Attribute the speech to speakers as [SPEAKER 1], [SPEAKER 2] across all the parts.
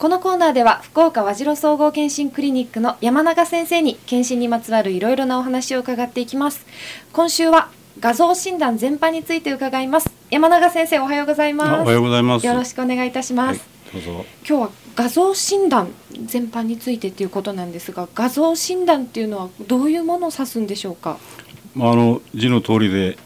[SPEAKER 1] このコーナーでは福岡和白総合健診クリニックの山永先生に健診にまつわるいろいろなお話を伺っていきます。今週は画像診断全般について伺います。山永先生おはようございます。
[SPEAKER 2] おはようございます。
[SPEAKER 1] よろしくお願いいたします、
[SPEAKER 2] はい、どうぞ。
[SPEAKER 1] 今日は画像診断全般についてということなんですが画像診断っていうのはどういうものを指すんでしょうか？
[SPEAKER 2] まああの字の通りで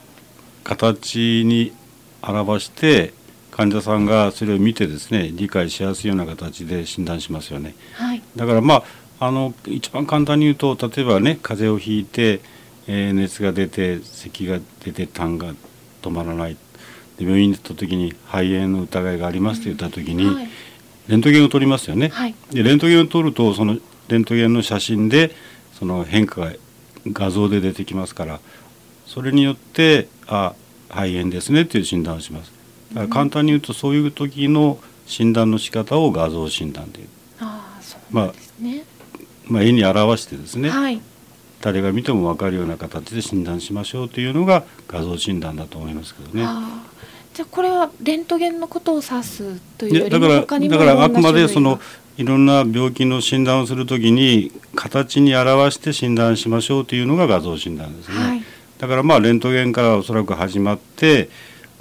[SPEAKER 2] 形に表して患者さんがそれを見てですね理解しやすいような形で診断しますよね。
[SPEAKER 1] はい、
[SPEAKER 2] だからまああの一番簡単に言うと例えばね風邪をひいて、えー、熱が出て咳が出て痰が止まらないで病院に行った時に肺炎の疑いがありますと言った時に、うんはい、レントゲンを取りますよね。
[SPEAKER 1] はい、
[SPEAKER 2] でレントゲンを取るとそのレントゲンの写真でその変化が画像で出てきますからそれによってあ肺炎ですねっていう診断をします。だから簡単に言うとそういう時の診断の仕方を画像診断で
[SPEAKER 1] あそうなんですね、
[SPEAKER 2] まあ、まあ絵に表してですね、
[SPEAKER 1] はい、
[SPEAKER 2] 誰が見ても分かるような形で診断しましょうというのが画像診断だと思いますけどね。
[SPEAKER 1] じゃあこれはレントゲンのことを指すという
[SPEAKER 2] だからだからあくまでそのいろんな病気の診断をするときに形に表して診断しましょうというのが画像診断ですね。
[SPEAKER 1] はい、
[SPEAKER 2] だからまあレントゲンからおそらく始まって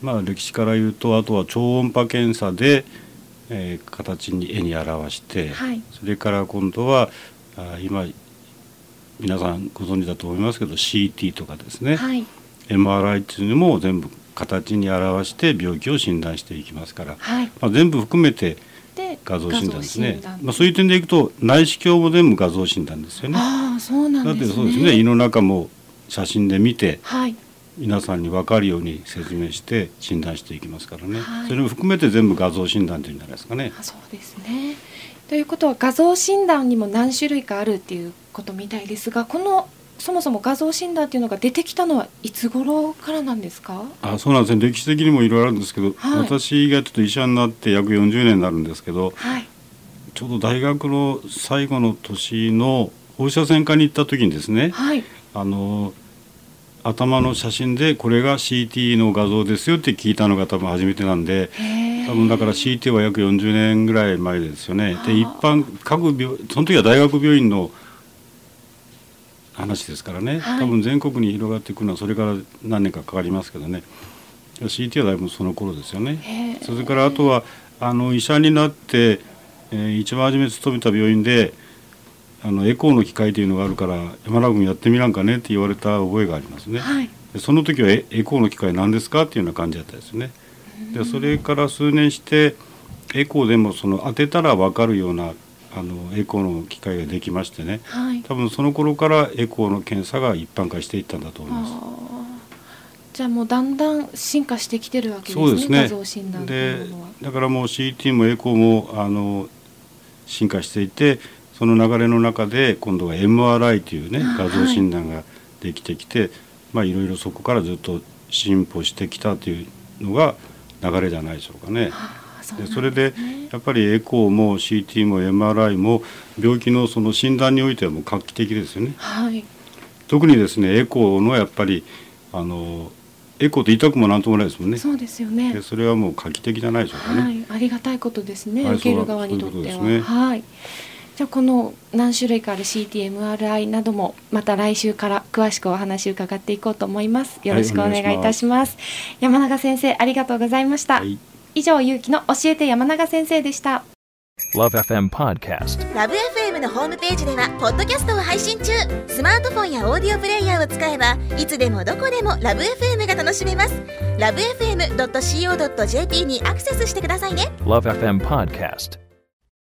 [SPEAKER 2] まあ、歴史から言うとあとは超音波検査で、えー、形に絵に表して、
[SPEAKER 1] はい、
[SPEAKER 2] それから今度はあ今皆さんご存知だと思いますけど CT とかですね、
[SPEAKER 1] はい、
[SPEAKER 2] MRI っていうのも全部形に表して病気を診断していきますから、
[SPEAKER 1] はい、
[SPEAKER 2] まあ、全部含めて画像診断ですね。まあ、そういう点でいくと内視鏡も全部画像診断ですよね。
[SPEAKER 1] あそうなん、ね、
[SPEAKER 2] だってそうですね。胃の中も写真で見て、
[SPEAKER 1] はい、
[SPEAKER 2] 皆さんに分かるように説明して診断していきますからね、
[SPEAKER 1] はい、
[SPEAKER 2] それも含めて全部画像診断というんじゃないですかね。
[SPEAKER 1] そうですね。ということは画像診断にも何種類かあるっていうことみたいですがこのそもそも画像診断っていうのが出てきたのはいつ頃からなんですか？
[SPEAKER 2] あそうなんですね。歴史的にもいろいろあるんですけど、はい、私がちょっと医者になって約40年になるんですけど、
[SPEAKER 1] はい、
[SPEAKER 2] ちょうど大学の最後の年の放射線科に行った時にですね、
[SPEAKER 1] はい、
[SPEAKER 2] あの頭の写真でこれが CT の画像ですよって聞いたのが多分初めてなんで多分だから CT は約40年ぐらい前ですよね。で一般各病その時は大学病院の話ですからね、
[SPEAKER 1] はい、
[SPEAKER 2] 多分全国に広がっていくのはそれから何年かかかりますけどね。CT はだいぶその頃ですよね。それからあとはあの医者になって、えー、一番初め勤めた病院であのエコーの機械というのがあるから山田君やってみらんかねって言われた覚えがありますね。
[SPEAKER 1] はい、
[SPEAKER 2] でその時はエコーの機械何ですか？っていうような感じだったですね。でそれから数年してエコーでもその当てたら分かるようなあのエコーの機械ができましてね、
[SPEAKER 1] はい、
[SPEAKER 2] 多分その頃からエコーの検査が一般化していったんだと思います。
[SPEAKER 1] じゃあもうだんだん進化してきてるわけですね。
[SPEAKER 2] そうですね。
[SPEAKER 1] 画像診断
[SPEAKER 2] でだからもう CT もエコーもあの進化していてその流れの中で今度は MRI というね画像診断ができてきて、はい、まあいろいろそこからずっと進歩してきたというのが流れじゃないでしょうかね。
[SPEAKER 1] で
[SPEAKER 2] それでやっぱりエコーも CT も MRI も病気のその診断においてはもう画期的ですよね。
[SPEAKER 1] はい、
[SPEAKER 2] 特にですねエコーのやっぱりあのエコーって痛くもなんともないですもんね。
[SPEAKER 1] そうですよね。
[SPEAKER 2] でそれはもう画期的じゃないでしょうかね。
[SPEAKER 1] はい、ありがたいことですね。
[SPEAKER 2] はい、
[SPEAKER 1] 受ける側にとっては。
[SPEAKER 2] ね、
[SPEAKER 1] はい。じゃあこの何種類かある CTMRI などもまた来週から詳しくお話を伺っていこうと思います。よろしくお願いいたします。はい、山永先生ありがとうございました、はい、以上ゆうきの教えて山永先生でした。
[SPEAKER 3] LoveFM Podcast
[SPEAKER 4] LoveFM のホームページではポッドキャストを配信中。スマートフォンやオーディオプレイヤーを使えばいつでもどこでも LoveFM が楽しめます。LoveFM.co.jp にアクセスしてくださいね。
[SPEAKER 3] LoveFM Podcast